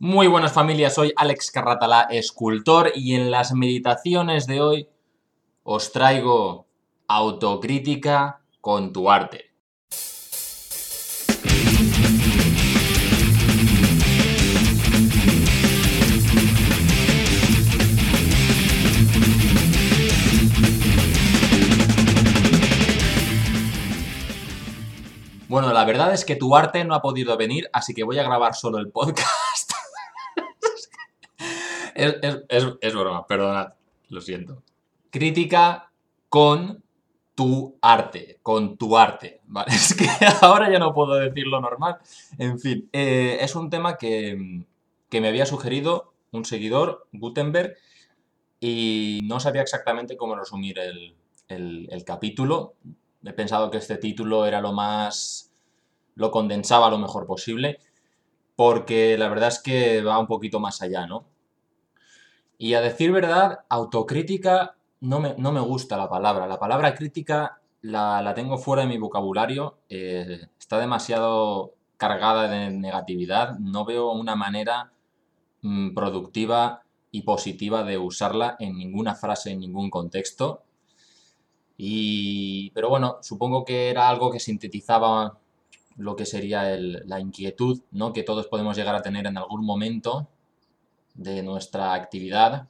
Muy buenas familias, soy Alex Carratalá, escultor, y en las meditaciones de hoy os traigo autocrítica con tu arte. Bueno, la verdad es que tu arte no ha podido venir, así que voy a grabar solo el podcast. Es, broma, perdonad, lo siento. Crítica con tu arte, con tu arte, ¿vale? Es que ahora ya no puedo decirlo normal. En fin, eh, es un tema que, me había sugerido un seguidor, Gutenberg, y no sabía exactamente cómo resumir el, el capítulo he pensado que este título era lo más... lo condensaba lo mejor posible, porque la verdad es que va un poquito más allá, ¿no? Y a decir verdad, autocrítica no me, no me gusta la palabra. La palabra crítica la, tengo fuera de mi vocabulario, eh, está demasiado cargada de negatividad, no veo una manera mm, productiva y positiva de usarla en ninguna frase, en ningún contexto. Y, pero bueno, supongo que era algo que sintetizaba lo que sería la inquietud ¿no? que todos podemos llegar a tener en algún momento de nuestra actividad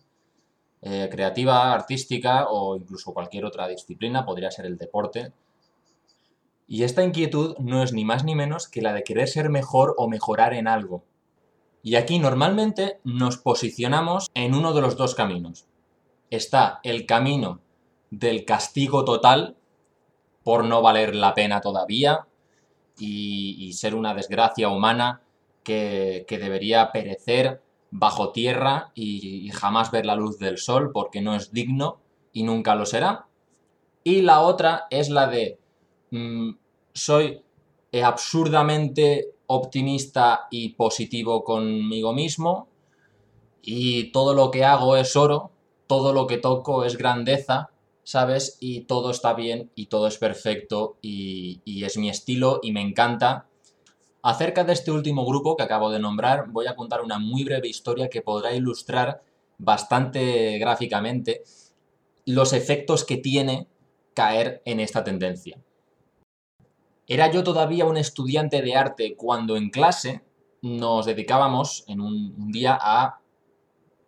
eh, creativa, artística o incluso cualquier otra disciplina, podría ser el deporte. Y esta inquietud no es ni más ni menos que la de querer ser mejor o mejorar en algo. Y aquí normalmente nos posicionamos en uno de los dos caminos. Está el camino del castigo total por no valer la pena todavía y, ser una desgracia humana que, debería perecer bajo tierra y, jamás ver la luz del sol porque no es digno y nunca lo será. Y la otra es la de mm, soy absurdamente optimista y positivo conmigo mismo y todo lo que hago es oro, todo lo que toco es grandeza ¿sabes? Y todo está bien y todo es perfecto y, es mi estilo y me encanta. Acerca de este último grupo que acabo de nombrar, voy a contar una muy breve historia que podrá ilustrar bastante gráficamente los efectos que tiene caer en esta tendencia. Era yo todavía un estudiante de arte cuando en clase nos dedicábamos en un día a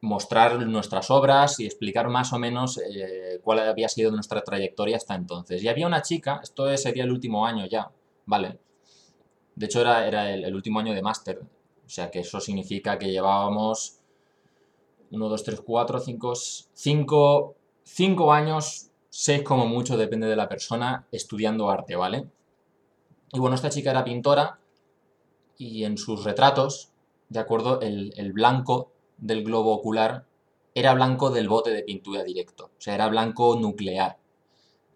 mostrar nuestras obras y explicar más o menos eh, cuál había sido nuestra trayectoria hasta entonces. Y había una chica, esto sería el último año ya, ¿vale? De hecho era, era el, último año de máster, o sea que eso significa que llevábamos 1, 2, 3, 4, 5, 5, 5 años, 6 como mucho, depende de la persona, estudiando arte, ¿vale? Y bueno, esta chica era pintora y en sus retratos, de acuerdo, el, el blanco del globo ocular era blanco del bote de pintura directo, o sea, era blanco nuclear.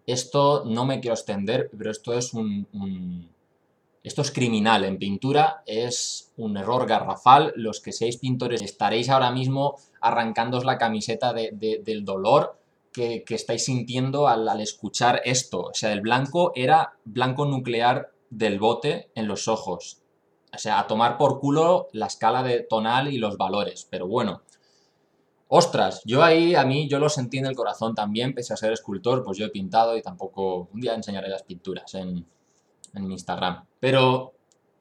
Esto no me quiero extender, pero esto es un, esto es criminal. En pintura es un error garrafal. Los que seáis pintores estaréis ahora mismo arrancándoos la camiseta del dolor que, estáis sintiendo al, al, escuchar esto. O sea, el blanco era blanco nuclear del bote en los ojos. O sea, a tomar por culo la escala de tonal y los valores. Pero bueno. Ostras, yo ahí, a mí, yo lo sentí en el corazón también, pese a ser escultor, pues yo he pintado y tampoco... Un día enseñaré las pinturas en, mi Instagram. Pero,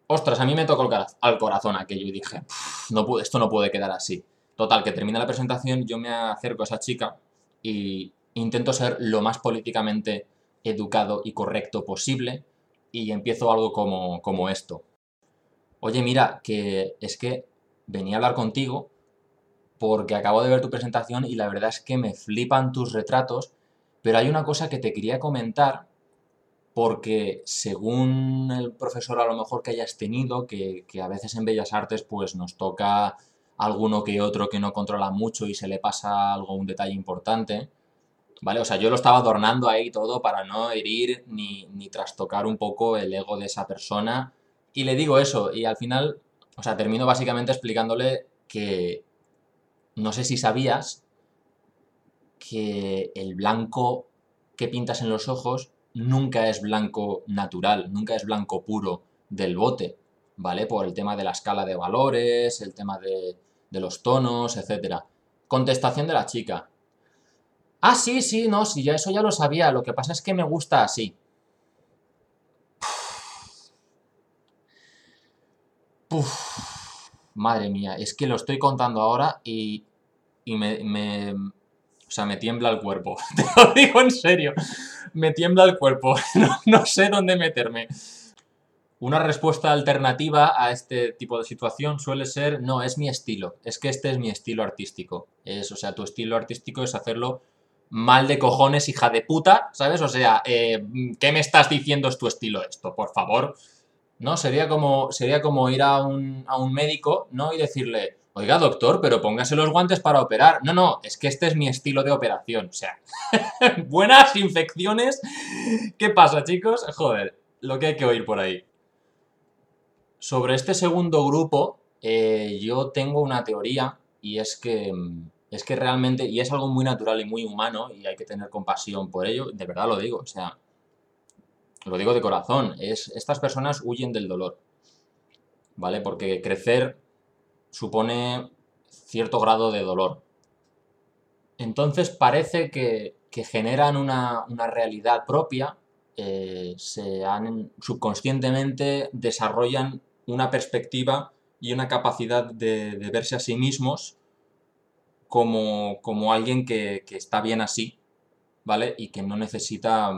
ostras, a mí me tocó al corazón aquello y dije, no esto no puede quedar así. Total, que termina la presentación, yo me acerco a esa chica y intento ser lo más políticamente educado y correcto posible y empiezo algo como, como esto oye, mira, que es que venía a hablar contigo porque acabo de ver tu presentación y la verdad es que me flipan tus retratos, pero hay una cosa que te quería comentar porque según el profesor a lo mejor que hayas tenido, que, a veces en Bellas Artes pues nos toca alguno que otro que no controla mucho y se le pasa algo, un detalle importante, ¿vale? O sea, yo lo estaba adornando ahí todo para no herir ni, ni trastocar un poco el ego de esa persona y le digo eso, y al final, o sea, termino básicamente explicándole que no sé si sabías que el blanco que pintas en los ojos nunca es blanco natural, nunca es blanco puro del bote. ¿vale? Por el tema de la escala de valores, el tema de, de los tonos, etc. Contestación de la chica. Ah, sí, sí, no, sí, ya eso ya lo sabía, lo que pasa es que me gusta así. madre mía, es que lo estoy contando ahora y, y me, sea, me tiembla el cuerpo. Te lo digo en serio. Me tiembla el cuerpo. No, sé dónde meterme. Una respuesta alternativa a este tipo de situación suele ser, no, es mi estilo. Es que este es mi estilo artístico. Es, o sea, tu estilo artístico es hacerlo mal de cojones, hija de puta, ¿sabes? O sea, eh, ¿qué me estás diciendo es tu estilo esto? Por favor. ¿no? Sería como, sería como ir a un, a un médico, ¿no? Y decirle, oiga, doctor, pero póngase los guantes para operar. No, no, es que este es mi estilo de operación. O sea, buenas infecciones. ¿Qué pasa, chicos? Joder, lo que hay que oír por ahí. Sobre este segundo grupo, eh, yo tengo una teoría y es que, es que realmente, y es algo muy natural y muy humano y hay que tener compasión por ello, de verdad lo digo, o sea, lo digo de corazón, es estas personas huyen del dolor, ¿vale? Porque crecer supone cierto grado de dolor. Entonces parece que, generan una, realidad propia, eh, se han, subconscientemente desarrollan una perspectiva y una capacidad de, verse a sí mismos como, como alguien que, que, está bien así, ¿vale? Y que no necesita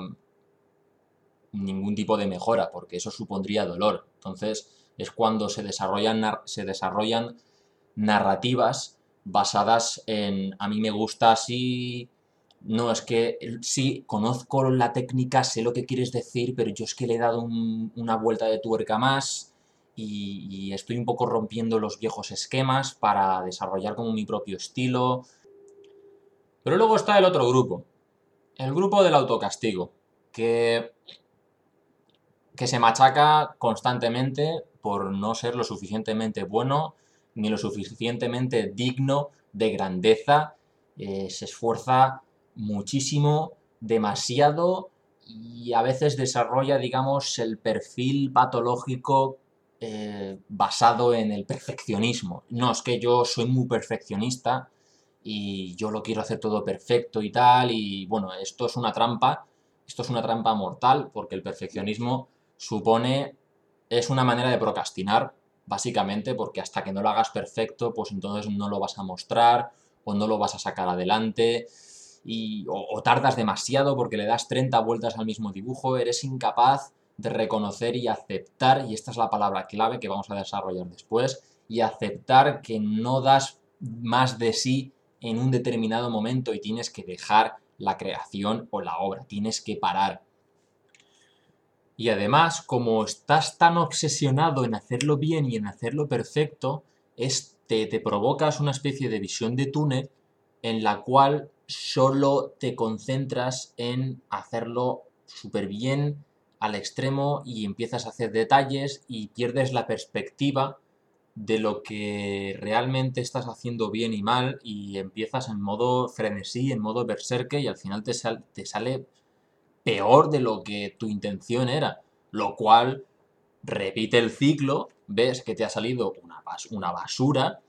ningún tipo de mejora, porque eso supondría dolor. Entonces es cuando se desarrollan, se desarrollan narrativas basadas en a mí me gusta así, no, es que sí, conozco la técnica, sé lo que quieres decir, pero yo es que le he dado una vuelta de tuerca más y, y, estoy un poco rompiendo los viejos esquemas para desarrollar como mi propio estilo. Pero luego está el otro grupo, el grupo del autocastigo, que que se machaca constantemente por no ser lo suficientemente bueno ni lo suficientemente digno de grandeza. Eh, se esfuerza muchísimo, demasiado y a veces desarrolla, digamos, el perfil patológico eh, basado en el perfeccionismo. No, es que yo soy muy perfeccionista y yo lo quiero hacer todo perfecto y tal, y bueno, esto es una trampa, esto es una trampa mortal porque el perfeccionismo supone, es una manera de procrastinar, básicamente, porque hasta que no lo hagas perfecto, pues entonces no lo vas a mostrar o no lo vas a sacar adelante. Y, o, tardas demasiado porque le das 30 vueltas al mismo dibujo, eres incapaz de reconocer y aceptar, y esta es la palabra clave que vamos a desarrollar después, y aceptar que no das más de sí en un determinado momento y tienes que dejar la creación o la obra, tienes que parar, y además, como estás tan obsesionado en hacerlo bien y en hacerlo perfecto, es, te, provocas una especie de visión de túnel en la cual solo te concentras en hacerlo súper bien al extremo y empiezas a hacer detalles y pierdes la perspectiva de lo que realmente estás haciendo bien y mal y empiezas en modo frenesí, en modo berserke y al final te, te sale peor de lo que tu intención era, lo cual repite el ciclo, ves que te ha salido una, basura,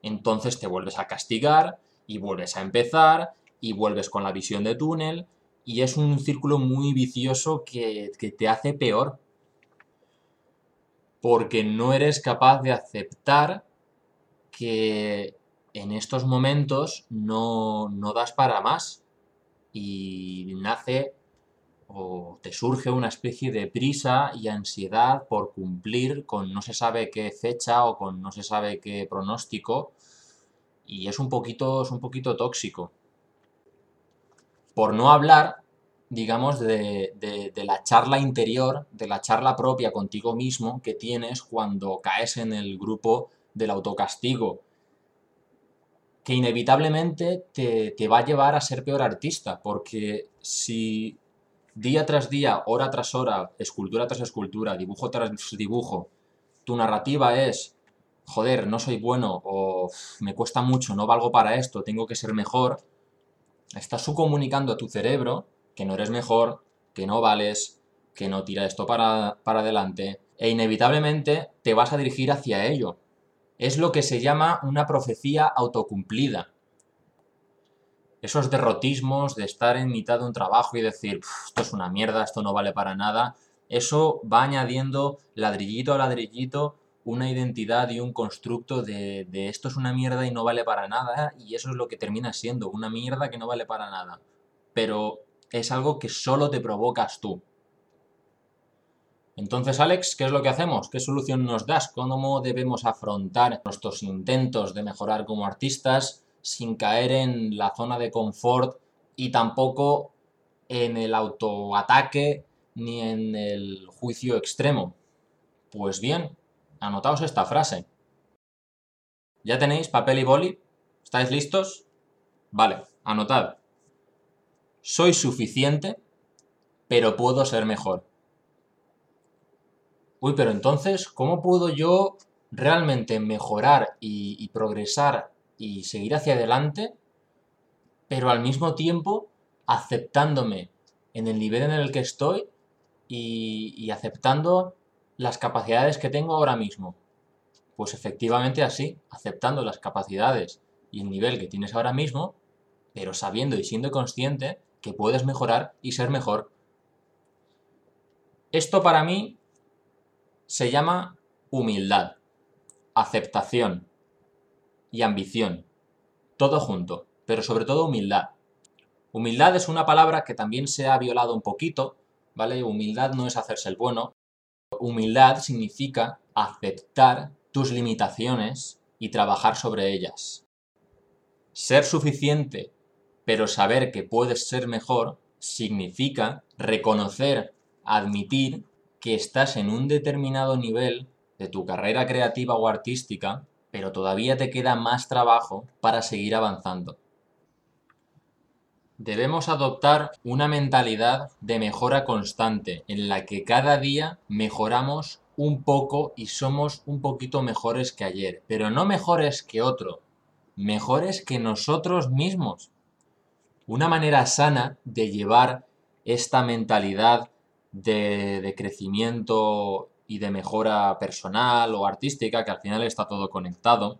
entonces te vuelves a castigar y vuelves a empezar y vuelves con la visión de túnel y es un círculo muy vicioso que, que te hace peor. Porque no eres capaz de aceptar que en estos momentos no, no das para más y nace o te surge una especie de prisa y ansiedad por cumplir con no se sabe qué fecha o con no se sabe qué pronóstico y es un poquito, es un poquito tóxico. Por no hablar, digamos, de, de, la charla interior, de la charla propia contigo mismo que tienes cuando caes en el grupo del autocastigo, que inevitablemente te, te va a llevar a ser peor artista, porque si día tras día, hora tras hora, escultura tras escultura, dibujo tras dibujo, tu narrativa es, joder, no soy bueno o me cuesta mucho, no valgo para esto, tengo que ser mejor, estás subcomunicando a tu cerebro que no eres mejor, que no vales, que no tira esto para, para adelante, e inevitablemente te vas a dirigir hacia ello. Es lo que se llama una profecía autocumplida. Esos derrotismos de estar en mitad de un trabajo y decir, esto es una mierda, esto no vale para nada, eso va añadiendo ladrillito a ladrillito una identidad y un constructo de, esto es una mierda y no vale para nada y eso es lo que termina siendo, una mierda que no vale para nada. Pero es algo que solo te provocas tú. Entonces, Alex, ¿qué es lo que hacemos? ¿Qué solución nos das? ¿Cómo debemos afrontar nuestros intentos de mejorar como artistas sin caer en la zona de confort y tampoco en el autoataque ni en el juicio extremo? Pues bien, anotaos esta frase. ¿Ya tenéis papel y boli? ¿Estáis listos? Vale, anotad. Soy suficiente, pero puedo ser mejor. Uy, pero entonces, ¿cómo puedo yo realmente mejorar y, progresar y seguir hacia adelante, pero al mismo tiempo aceptándome en el nivel en el que estoy y, y, aceptando las capacidades que tengo ahora mismo. Pues efectivamente así, aceptando las capacidades y el nivel que tienes ahora mismo, pero sabiendo y siendo consciente que puedes mejorar y ser mejor. Esto para mí se llama humildad, aceptación y ambición. Todo junto, pero sobre todo humildad. Humildad es una palabra que también se ha violado un poquito, ¿vale? Humildad no es hacerse el bueno. Humildad significa aceptar tus limitaciones y trabajar sobre ellas. Ser suficiente, pero saber que puedes ser mejor, significa reconocer, admitir que estás en un determinado nivel de tu carrera creativa o artística, pero todavía te queda más trabajo para seguir avanzando. Debemos adoptar una mentalidad de mejora constante, en la que cada día mejoramos un poco y somos un poquito mejores que ayer, pero no mejores que otro, mejores que nosotros mismos. Una manera sana de llevar esta mentalidad de, crecimiento y de mejora personal o artística, que al final está todo conectado,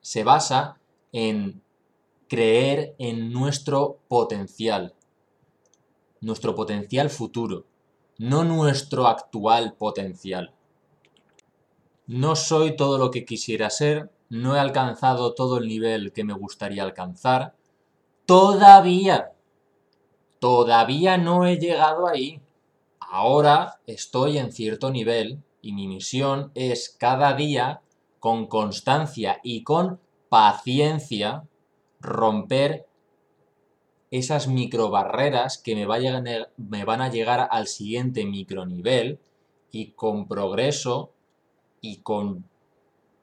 se basa en creer en nuestro potencial, nuestro potencial futuro, no nuestro actual potencial. No soy todo lo que quisiera ser, no he alcanzado todo el nivel que me gustaría alcanzar, todavía Todavía no he llegado ahí. Ahora estoy en cierto nivel y mi misión es cada día, con constancia y con paciencia, romper esas microbarreras que me, me van a llegar al siguiente micronivel y con progreso y con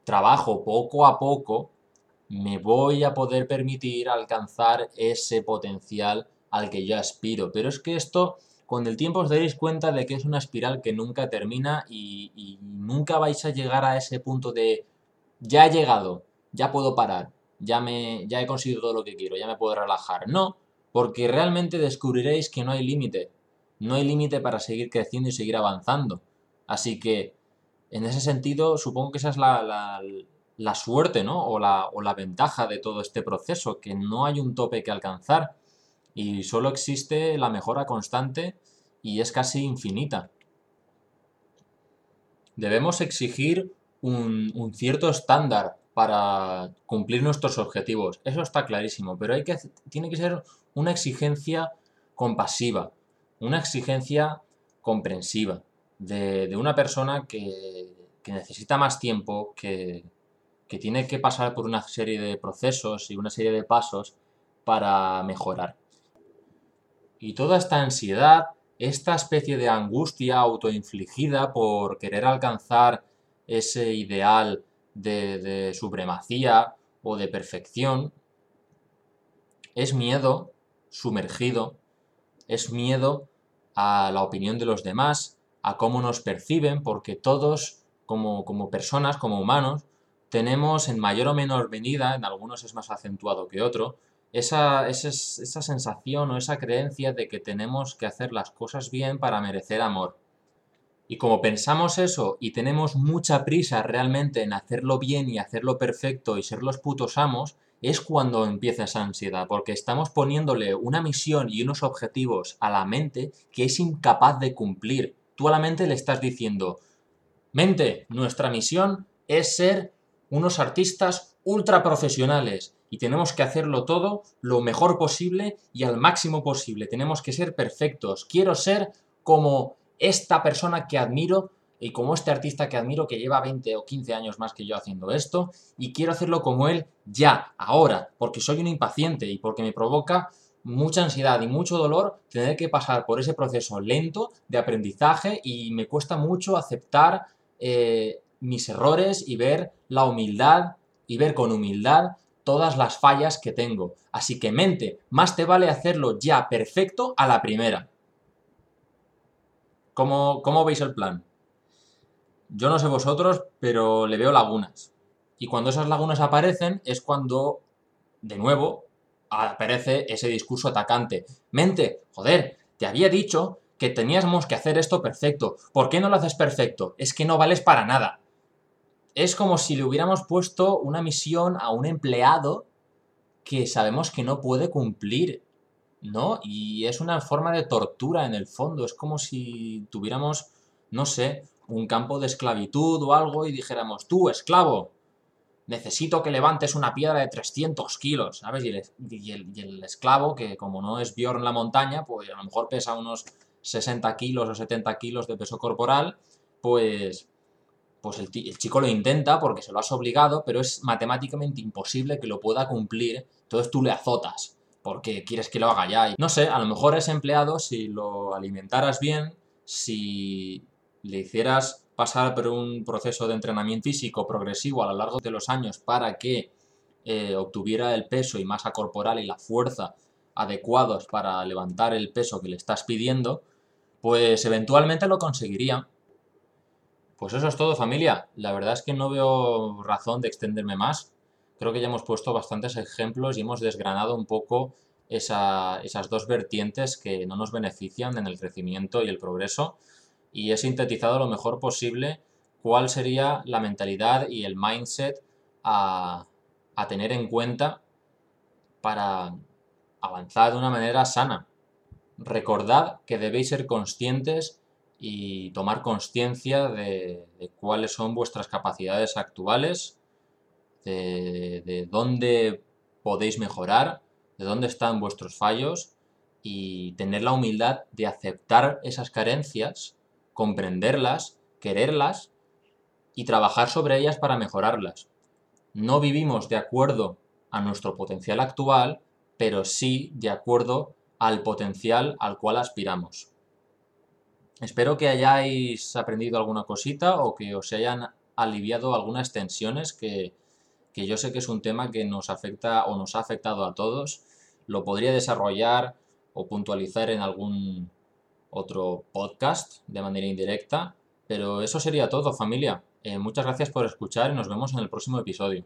trabajo poco a poco me voy a poder permitir alcanzar ese potencial al que yo aspiro. Pero es que esto, con el tiempo os daréis cuenta de que es una espiral que nunca termina y, nunca vais a llegar a ese punto de ya he llegado, ya puedo parar, ya, me, ya he conseguido todo lo que quiero, ya me puedo relajar. No, porque realmente descubriréis que no hay límite. No hay límite para seguir creciendo y seguir avanzando. Así que, en ese sentido, supongo que esa es la, la, suerte, ¿no? O la, o la ventaja de todo este proceso, que no hay un tope que alcanzar y solo existe la mejora constante y es casi infinita. Debemos exigir un, cierto estándar para cumplir nuestros objetivos. Eso está clarísimo, pero hay que, tiene que ser una exigencia compasiva, una exigencia comprensiva de, una persona que, necesita más tiempo, que, que tiene que pasar por una serie de procesos y una serie de pasos para mejorar. Y toda esta ansiedad, esta especie de angustia autoinfligida por querer alcanzar ese ideal de, supremacía o de perfección, es miedo sumergido, es miedo a la opinión de los demás, a cómo nos perciben, porque todos como, como personas, como humanos, tenemos en mayor o menor medida, en algunos es más acentuado que otro, esa, esa, sensación o esa creencia de que tenemos que hacer las cosas bien para merecer amor. Y como pensamos eso y tenemos mucha prisa realmente en hacerlo bien y hacerlo perfecto y ser los putos amos, es cuando empieza esa ansiedad, porque estamos poniéndole una misión y unos objetivos a la mente que es incapaz de cumplir. Tú a la mente le estás diciendo, mente, nuestra misión es ser unos artistas ultra profesionales y tenemos que hacerlo todo lo mejor posible y al máximo posible. Tenemos que ser perfectos. Quiero ser como esta persona que admiro y como este artista que admiro que lleva 20 o 15 años más que yo haciendo esto y quiero hacerlo como él ya, ahora, porque soy un impaciente y porque me provoca mucha ansiedad y mucho dolor tener que pasar por ese proceso lento de aprendizaje y me cuesta mucho aceptar eh, mis errores y ver la humildad y ver con humildad todas las fallas que tengo. Así que mente, más te vale hacerlo ya perfecto a la primera. ¿Cómo, cómo veis el plan? Yo no sé vosotros, pero le veo lagunas. Y cuando esas lagunas aparecen es cuando, de nuevo, aparece ese discurso atacante. Mente, joder, te había dicho que teníamos que hacer esto perfecto. ¿Por qué no lo haces perfecto? Es que no vales para nada. Es como si le hubiéramos puesto una misión a un empleado que sabemos que no puede cumplir, ¿no? Y es una forma de tortura en el fondo. Es como si tuviéramos, no sé, un campo de esclavitud o algo y dijéramos, tú, esclavo, necesito que levantes una piedra de 300 kilos, ¿sabes? Y el, esclavo, que como no es Bjorn la montaña, pues a lo mejor pesa unos 60 kilos o 70 kilos de peso corporal, pues, pues el, chico lo intenta porque se lo has obligado, pero es matemáticamente imposible que lo pueda cumplir, entonces tú le azotas porque quieres que lo haga ya. No sé, a lo mejor ese empleado, si lo alimentaras bien, si le hicieras pasar por un proceso de entrenamiento físico progresivo a lo largo de los años para que eh, obtuviera el peso y masa corporal y la fuerza adecuados para levantar el peso que le estás pidiendo, pues eventualmente lo conseguiría. Pues eso es todo familia. La verdad es que no veo razón de extenderme más. Creo que ya hemos puesto bastantes ejemplos y hemos desgranado un poco esas dos vertientes que no nos benefician en el crecimiento y el progreso y he sintetizado lo mejor posible cuál sería la mentalidad y el mindset a, tener en cuenta para avanzar de una manera sana. Recordad que debéis ser conscientes y tomar conciencia de, cuáles son vuestras capacidades actuales, de, de, dónde podéis mejorar, de dónde están vuestros fallos y tener la humildad de aceptar esas carencias comprenderlas, quererlas y trabajar sobre ellas para mejorarlas. No vivimos de acuerdo a nuestro potencial actual, pero sí de acuerdo al potencial al cual aspiramos. Espero que hayáis aprendido alguna cosita o que os hayan aliviado algunas tensiones que, que yo sé que es un tema que nos afecta o nos ha afectado a todos. Lo podría desarrollar o puntualizar en algún otro podcast de manera indirecta. Pero eso sería todo, familia. Eh, muchas gracias por escuchar y nos vemos en el próximo episodio.